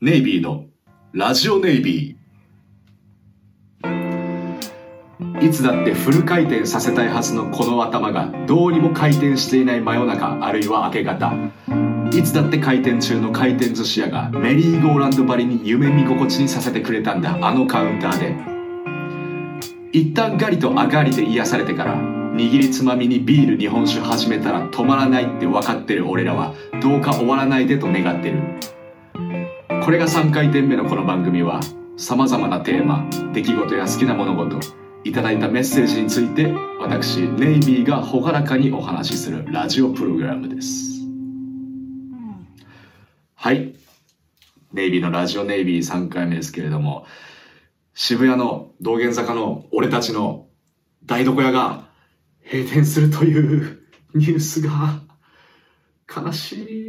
ネイビーのラジオネイビー。いつだってフル回転させたいはずのこの頭がどうにも回転していない真夜中あるいは明け方。いつだって回転中の回転寿司屋がメリーゴーランド張りに夢見心地にさせてくれたんだあのカウンターで。一旦ガリとアガリで癒されてから握りつまみにビール日本酒始めたら止まらないって分かってる俺らはどうか終わらないでと願ってる。これが3回転目のこの番組は様々なテーマ出来事や好きな物事いただいたメッセージについて私ネイビーが朗らかにお話しするラジオプログラムですはいネイビーのラジオネイビー3回目ですけれども渋谷の道玄坂の俺たちの台所屋が閉店するというニュースが悲しい。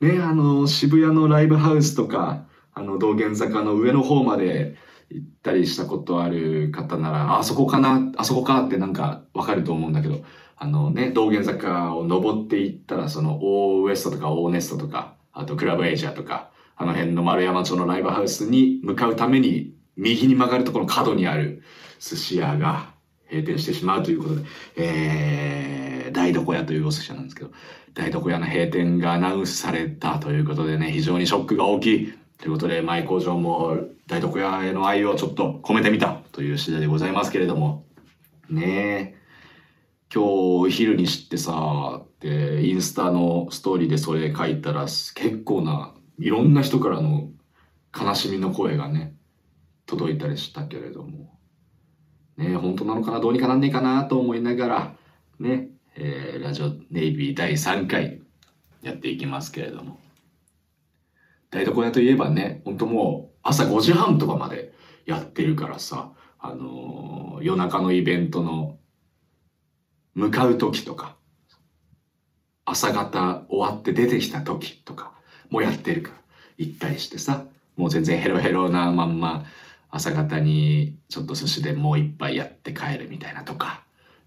ね、あの、渋谷のライブハウスとか、あの、道玄坂の上の方まで行ったりしたことある方なら、あそこかな、あそこかってなんかわかると思うんだけど、あのね、道玄坂を登っていったら、その、オーウエストとかオーネストとか、あとクラブエイジアとか、あの辺の丸山町のライブハウスに向かうために、右に曲がるところの角にある寿司屋が閉店してしまうということで、えー、台所屋というお寿司屋なんですけど、台所屋の閉店がアナウンスされたということでね、非常にショックが大きい。ということで、舞工場も台所屋への愛をちょっと込めてみたという次第でございますけれども、ねえ、今日お昼に知ってさ、で、インスタのストーリーでそれ書いたら結構ないろんな人からの悲しみの声がね、届いたりしたけれども、ね、本当なのかな、どうにかなんねえかなと思いながら、ね、えー、ラジオネイビー第3回やっていきますけれども。台所屋といえばね、本当もう朝5時半とかまでやってるからさ、あのー、夜中のイベントの向かう時とか、朝方終わって出てきた時とかもやってるから、行ったりしてさ、もう全然ヘロヘロなまんま、朝方にちょっと寿司でもう一杯やって帰るみたいなとか、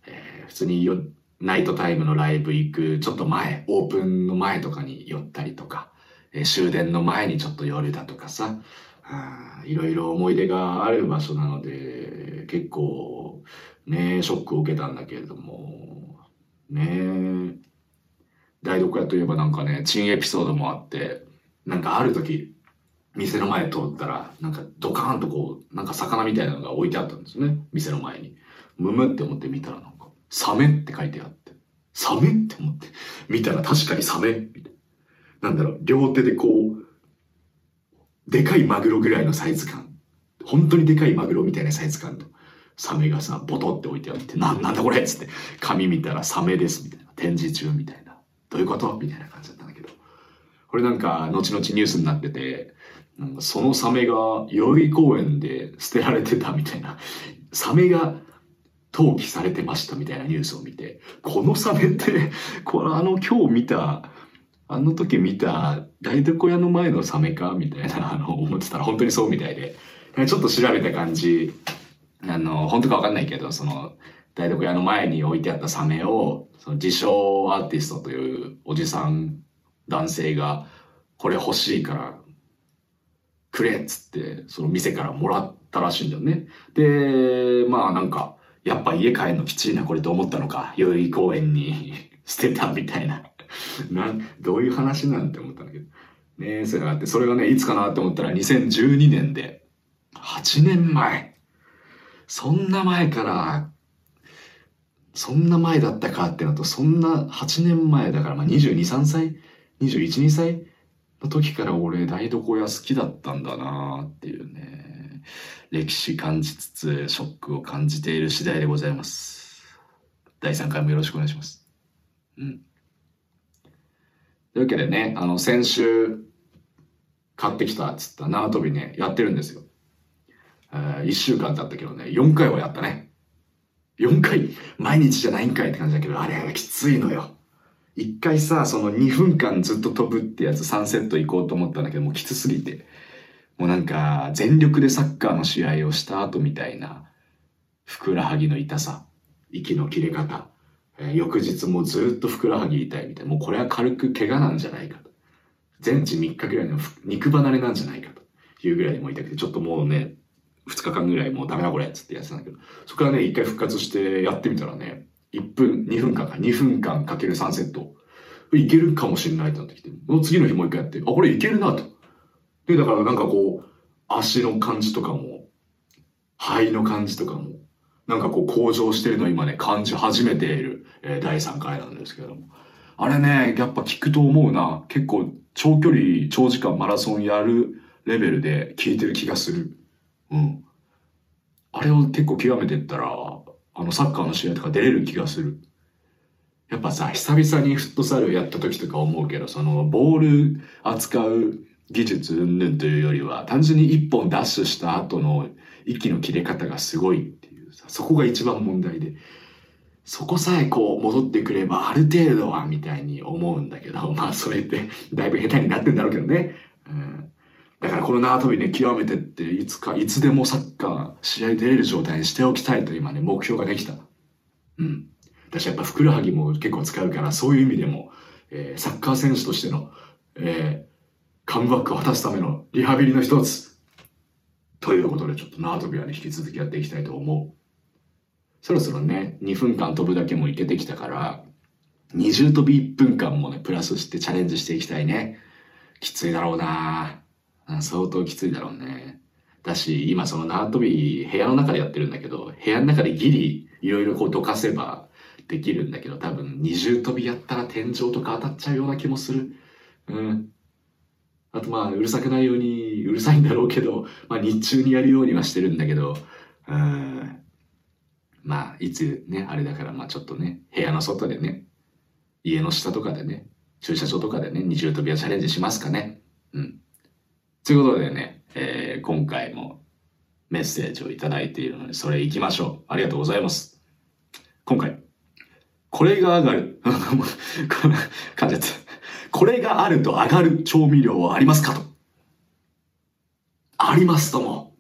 えー、普通によナイトタイムのライブ行くちょっと前、オープンの前とかに寄ったりとか、えー、終電の前にちょっと寄るだとかさ、いろいろ思い出がある場所なので、結構ね、ショックを受けたんだけれども、ね台所屋といえばなんかね、珍エピソードもあって、なんかある時、店の前通ったら、なんかドカーンとこう、なんか魚みたいなのが置いてあったんですね。店の前に。むむって思って見たらなんか、サメって書いてあって。サメって思って。見たら確かにサメみたいな。なんだろう、両手でこう、でかいマグロぐらいのサイズ感。本当にでかいマグロみたいなサイズ感と、サメがさ、ボトって置いてあって、な、なんだこれっつって、紙見たらサメですみたいな。展示中みたいな。どういうこと？みたいな感じだったんだけど。これなんか、後々ニュースになってて、なんかそのサメが代々木公園で捨てられてたみたいな、サメが投棄されてましたみたいなニュースを見て、このサメって、これあの今日見た、あの時見た台所屋の前のサメかみたいなあの思ってたら本当にそうみたいで、ちょっと調べた感じ、あの、本当かわかんないけど、その、台所屋の前に置いてあったサメを、その自称アーティストというおじさん、男性が、これ欲しいからくれっつって、その店からもらったらしいんだよね。で、まあなんか、やっぱ家帰るのきついなこれと思ったのか、代々木公園に 捨てたみたいな。なん、どういう話なんて思ったんだけど。ねそれがあって、それがね、いつかなって思ったら2012年で、8年前。そんな前から、そんな前だったかってのと、そんな8年前だから、まあ22、3歳 ?21、2歳の時から俺台所屋好きだったんだなっていうね、歴史感じつつショックを感じている次第でございます。第3回もよろしくお願いします。うん。というわけでね、あの、先週買ってきたっつった縄跳びね、やってるんですよ。えー、1週間経ったけどね、4回はやったね。4回、毎日じゃないんかいって感じだけど、あれはきついのよ。一回さ、その2分間ずっと飛ぶってやつ3セット行こうと思ったんだけど、もうきつすぎて。もうなんか、全力でサッカーの試合をした後みたいな、ふくらはぎの痛さ、息の切れ方、えー、翌日もずっとふくらはぎ痛いみたいな、もうこれは軽く怪我なんじゃないかと。全治3日ぐらいの肉離れなんじゃないかというぐらいでも痛くて、ちょっともうね、2日間ぐらいもうダメだこれっつってやってたんだけど、そこからね、1回復活してやってみたらね、1分、2分間か、2分間かける3セット。いけるかもしれないってなってきて、もう次の日もう一回やって、あ、これいけるなと。で、だからなんかこう、足の感じとかも、肺の感じとかも、なんかこう向上してるのを今ね、感じ始めている、えー、第3回なんですけども。あれね、やっぱ聞くと思うな。結構長距離、長時間マラソンやるレベルで聞いてる気がする。うん。あれを結構極めてったら、あのサッカーの試合とか出れる気がする。やっぱさ、久々にフットサルやった時とか思うけど、そのボール扱う技術云々というよりは、単純に一本ダッシュした後の息の切れ方がすごいっていうさ、そこが一番問題で、そこさえこう戻ってくればある程度はみたいに思うんだけど、まあそれってだいぶ下手になってんだろうけどね。うん、だからこの縄跳びね、極めてっていつか、いつでもサッカー、試合出れる状態にしておきたいと今ね、目標ができた。うん。私やっぱふくらはぎも結構使うから、そういう意味でも、えー、サッカー選手としての、えー、カムバックを果たすためのリハビリの一つ。ということで、ちょっと縄跳びはね、引き続きやっていきたいと思う。そろそろね、2分間飛ぶだけもいけてきたから、二重跳び1分間もね、プラスしてチャレンジしていきたいね。きついだろうなぁ相当きついだろうね。だし、今その縄跳び部屋の中でやってるんだけど、部屋の中でギリいろいろこうどかせばできるんだけど、多分二重跳びやったら天井とか当たっちゃうような気もする。うん。あとまあ、うるさくないように、うるさいんだろうけど、まあ日中にやるようにはしてるんだけど、うん。まあ、いつね、あれだからまあちょっとね、部屋の外でね、家の下とかでね、駐車場とかでね、二重跳びはチャレンジしますかね。うん。ということでね、えー、今回もメッセージをいただいているので、それ行きましょう。ありがとうございます。今回、これが上がる。噛んじゃった。これがあると上がる調味料はありますかと。ありますとも。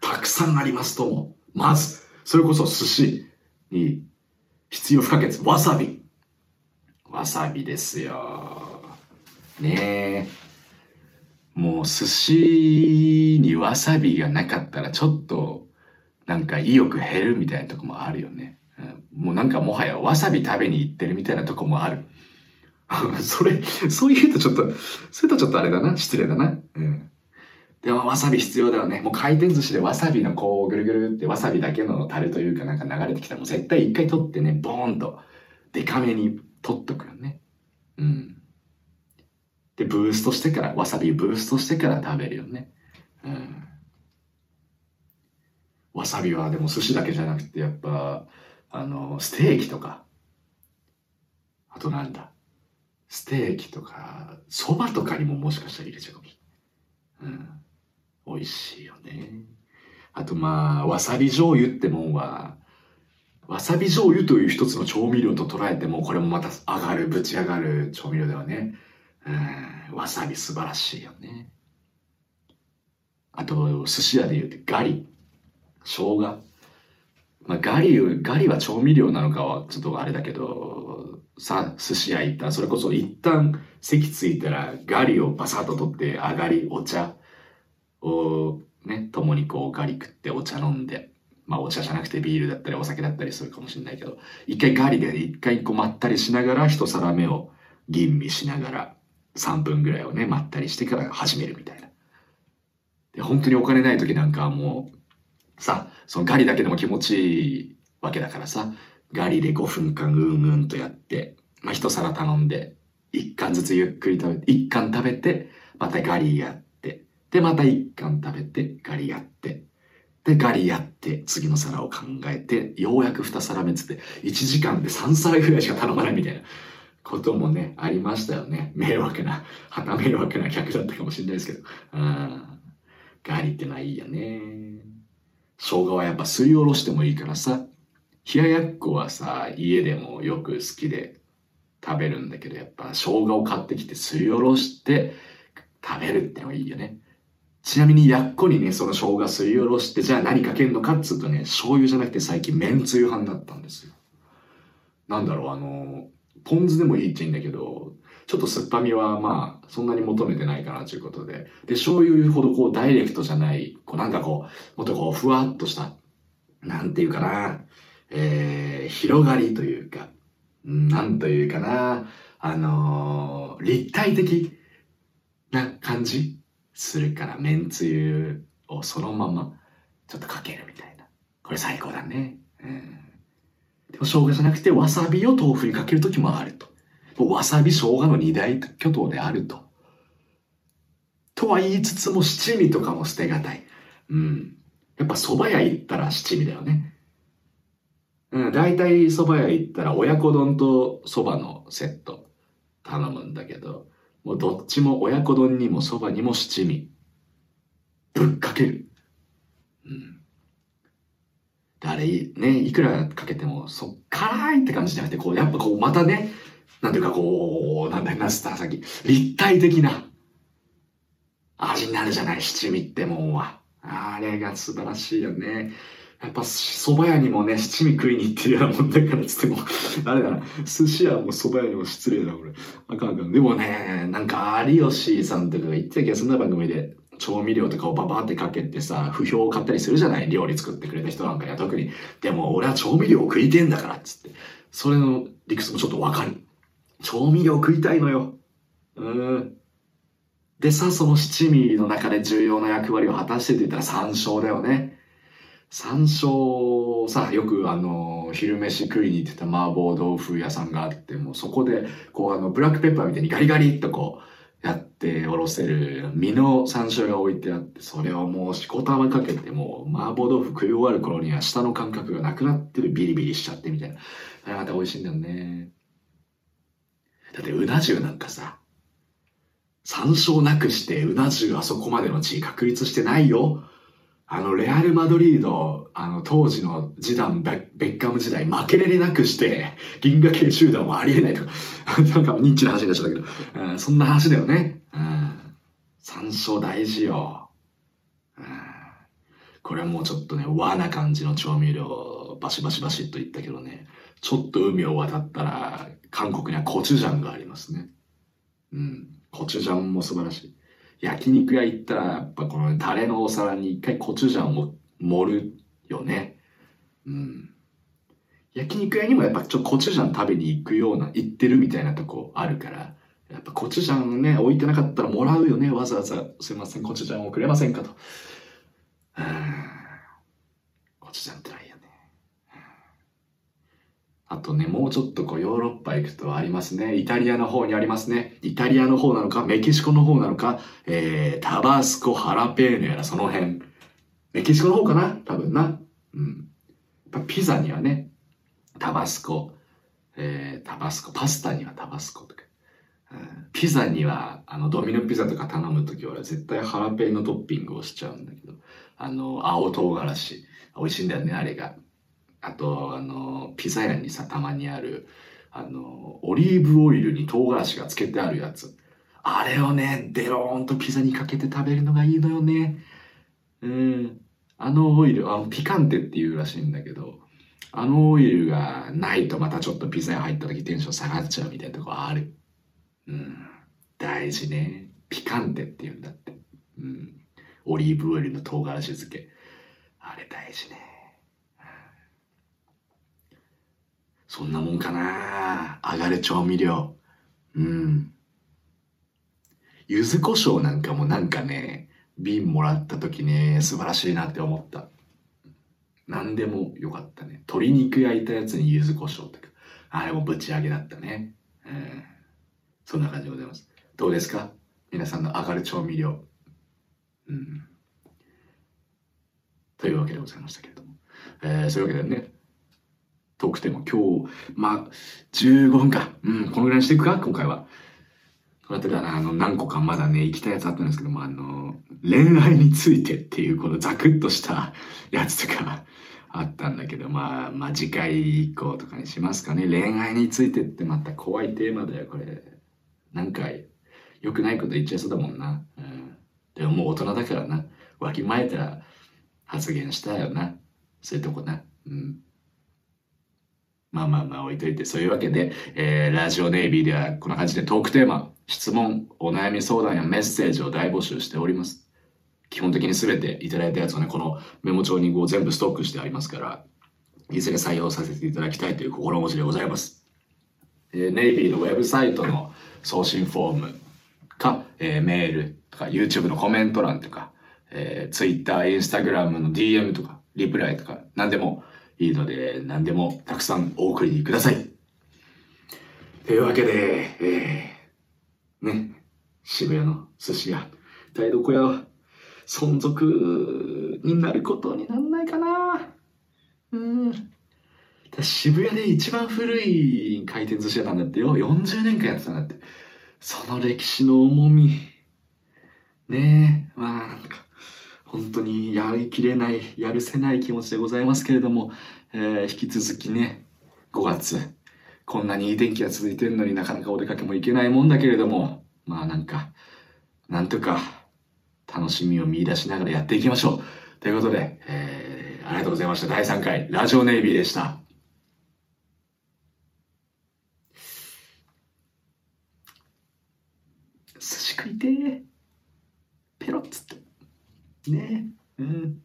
たくさんありますとも。まず、それこそ寿司に必要不可欠。わさび。わさびですよ。ねえ。もう寿司にわさびがなかったらちょっとなんか意欲減るみたいなとこもあるよね。もうなんかもはやわさび食べに行ってるみたいなとこもある。それ、そう言うとちょっと、それとちょっとあれだな。失礼だな。うん。でもわさび必要だよね。もう回転寿司でわさびのこうぐるぐるってわさびだけのタレというかなんか流れてきたらもう絶対一回取ってね、ボーンとデカめに取っとくよね。うん。で、ブーストしてから、わさびブーストしてから食べるよね。うん。わさびはでも寿司だけじゃなくてやっぱ、あの、ステーキとか、あとなんだ、ステーキとか、蕎麦とかにももしかしたら入れちゃうかもしれない。うん。美味しいよね。あとまあ、わさび醤油ってもんは、わさび醤油という一つの調味料と捉えても、これもまた上がる、ぶち上がる調味料ではね。うん、わさび素晴らしいよね。あと、寿司屋で言うとガリ、生姜。まあ、ガリ、ガリは調味料なのかはちょっとあれだけど、さ、寿司屋行ったら、それこそ一旦席ついたらガリをバサッと取って上がり、お茶をね、共にこうガリ食ってお茶飲んで、まあお茶じゃなくてビールだったりお酒だったりするかもしれないけど、一回ガリで一回こうまったりしながら一皿目を吟味しながら3分ぐらいをね、まったりしてから始めるみたいな。で、本当にお金ない時なんかはもう、さ、そのガリだけでも気持ちいいわけだからさ、ガリで5分間うんうんとやって、まあ一皿頼んで、一貫ずつゆっくり食べて、一貫食べて、またガリやって、で、また一貫食べて、ガリやって、で、ガリやって、次の皿を考えて、ようやく2皿目つって、1時間で3皿ぐらいしか頼まないみたいなこともね、ありましたよね。迷惑な、旗迷惑な客だったかもしれないですけど。うん。ガリってのはいいよね。生姜はやっぱすりおろしてもいいからさ、冷ややっこはさ、家でもよく好きで食べるんだけど、やっぱ生姜を買ってきてすりおろして食べるってのがいいよね。ちなみにやっこにね、その生姜すりおろして、じゃあ何かけんのかっつうとね、醤油じゃなくて最近めんつゆ派になったんですよ。なんだろう、あの、ポン酢でもいいっちゃいいんだけど、ちょっと酸っぱみはまあ、そんなに求めてないかなということで。で、醤油ほどこうダイレクトじゃない、こうなんかこう、もっとこうふわっとした、なんていうかな、えー、広がりというか、なんというかな、あのー、立体的な感じするから、めんつゆをそのままちょっとかけるみたいな。これ最高だね。うん、生姜じゃなくてわさびを豆腐にかけるときもあると。わさび生姜の二大巨頭であると。とは言いつつも七味とかも捨てがたい。うん。やっぱ蕎麦屋行ったら七味だよね。うん、大体蕎麦屋行ったら親子丼と蕎麦のセット頼むんだけど、もうどっちも親子丼にも蕎麦にも七味。ぶっかける。うん。あれ、ね、いくらかけても、そ、辛いって感じじゃなくて、こう、やっぱこう、またね、なんていうかこう、なんだよな、スター先、立体的な味になるじゃない、七味ってもんは。あれが素晴らしいよね。やっぱ蕎麦屋にもね、七味食いに行ってるようなもんだからつっても、あれだな、寿司屋も蕎麦屋にも失礼だな、これ。あかんあかん。でもね、なんか有吉さんとかが言ってた気がするな、番組で。調味料とかをババってかけてさ、不評を買ったりするじゃない？料理作ってくれた人なんかや、特に。でも俺は調味料を食いてんだから、っつって。それの理屈もちょっとわかる。調味料食いたいのよ。うん。でさ、その七味の中で重要な役割を果たしてって言ったら山椒だよね。山椒さ、よくあの、昼飯食いに行ってた麻婆豆腐屋さんがあって、もうそこで、こうあの、ブラックペッパーみたいにガリガリっとこう、やっておろせる身の山椒が置いてあって、それをもうしこたまかけて、もう麻婆豆腐食い終わる頃には舌の感覚がなくなってるビリビリしちゃってみたいな。あれまた美味しいんだよね。だってうな重なんかさ、山椒なくしてうな重あそこまでの地位確立してないよ。あの、レアル・マドリード、あの、当時のジダン、ベッカム時代、負けれれなくして、銀河系集団はありえないとか、なんかニッチな話になっちゃったけど、うん、そんな話だよね。うん。山椒大事よ。うん、これはもうちょっとね、和な感じの調味料、バシバシバシっと言ったけどね、ちょっと海を渡ったら、韓国にはコチュジャンがありますね。うん。コチュジャンも素晴らしい。焼肉屋行ったら、やっぱこのタレのお皿に一回コチュジャンを盛るよね。うん。焼肉屋にもやっぱちょコチュジャン食べに行くような、行ってるみたいなとこあるから、やっぱコチュジャンね、置いてなかったらもらうよね。わざわざ、すいません、コチュジャンをくれませんかと。うん。コチュジャンってないよね。あとね、もうちょっとこうヨーロッパ行くとありますね。イタリアの方にありますね。イタリアの方なのか、メキシコの方なのか、えー、タバスコ、ハラペーニョやらその辺。メキシコの方かな？多分な。うん。やっぱピザにはね、タバスコ、えー、タバスコ、パスタにはタバスコとか。うん、ピザには、あの、ドミノピザとか頼むときは絶対ハラペーニョトッピングをしちゃうんだけど、あの、青唐辛子。美味しいんだよね、あれが。あと、あの、ピザ屋にさ、たまにある、あの、オリーブオイルに唐辛子がつけてあるやつ。あれをね、デローンとピザにかけて食べるのがいいのよね。うん。あのオイル、あの、ピカンテっていうらしいんだけど、あのオイルがないとまたちょっとピザ屋入った時テンション下がっちゃうみたいなとこある。うん。大事ね。ピカンテって言うんだって。うん。オリーブオイルの唐辛子漬け。あれ大事ね。そんなもんかな上がる調味料。うん。柚子胡椒なんかもなんかね、瓶もらった時ね、素晴らしいなって思った。何でもよかったね。鶏肉焼いたやつに柚子胡椒とか。あれもぶち上げだったね。うん。そんな感じでございます。どうですか？皆さんの上がる調味料。うん。というわけでございましたけれども。えー、そういうわけでね、トークテーマ今日、まあ、15分か。うん、このぐらいにしていくか？今回は。こうやってからあの、何個かまだね、行きたいやつあったんですけども、あの、恋愛についてっていう、このザクッとした やつとか あったんだけど、まあ、まあ、次回以降とかにしますかね。恋愛についてってまた怖いテーマだよ、これ。なんか、良くないこと言っちゃいそうだもんな。うん。でももう大人だからな。わきまえたら発言したよな。そういうとこな。うん。まあまあまあ置いといて、そういうわけで、えー、ラジオネイビーではこんな感じでトークテーマ、質問、お悩み相談やメッセージを大募集しております。基本的に全ていただいたやつをね、このメモ帳にこう全部ストックしてありますから、いずれ採用させていただきたいという心持ちでございます。えー、ネイビーのウェブサイトの送信フォームか、えー、メールとか、YouTube のコメント欄とか、えー、Twitter、Instagram の DM とか、リプライとか、何でもいいので、何でもたくさんお送りください。というわけで、えー、ね、渋谷の寿司屋、台所屋は存続になることになんないかなうん。渋谷で一番古い回転寿司屋なんだってよ。40年間やってたんだって。その歴史の重み。ねえ、まあなんか、本当にやりきれない、やるせない気持ちでございますけれども、えー、引き続きね、5月、こんなにいい天気が続いてるのになかなかお出かけも行けないもんだけれども、まあなんか、なんとか楽しみを見出しながらやっていきましょう。ということで、えー、ありがとうございました。第3回、ラジオネイビーでした。寿司食いてー。ペロッつって。ね。うん。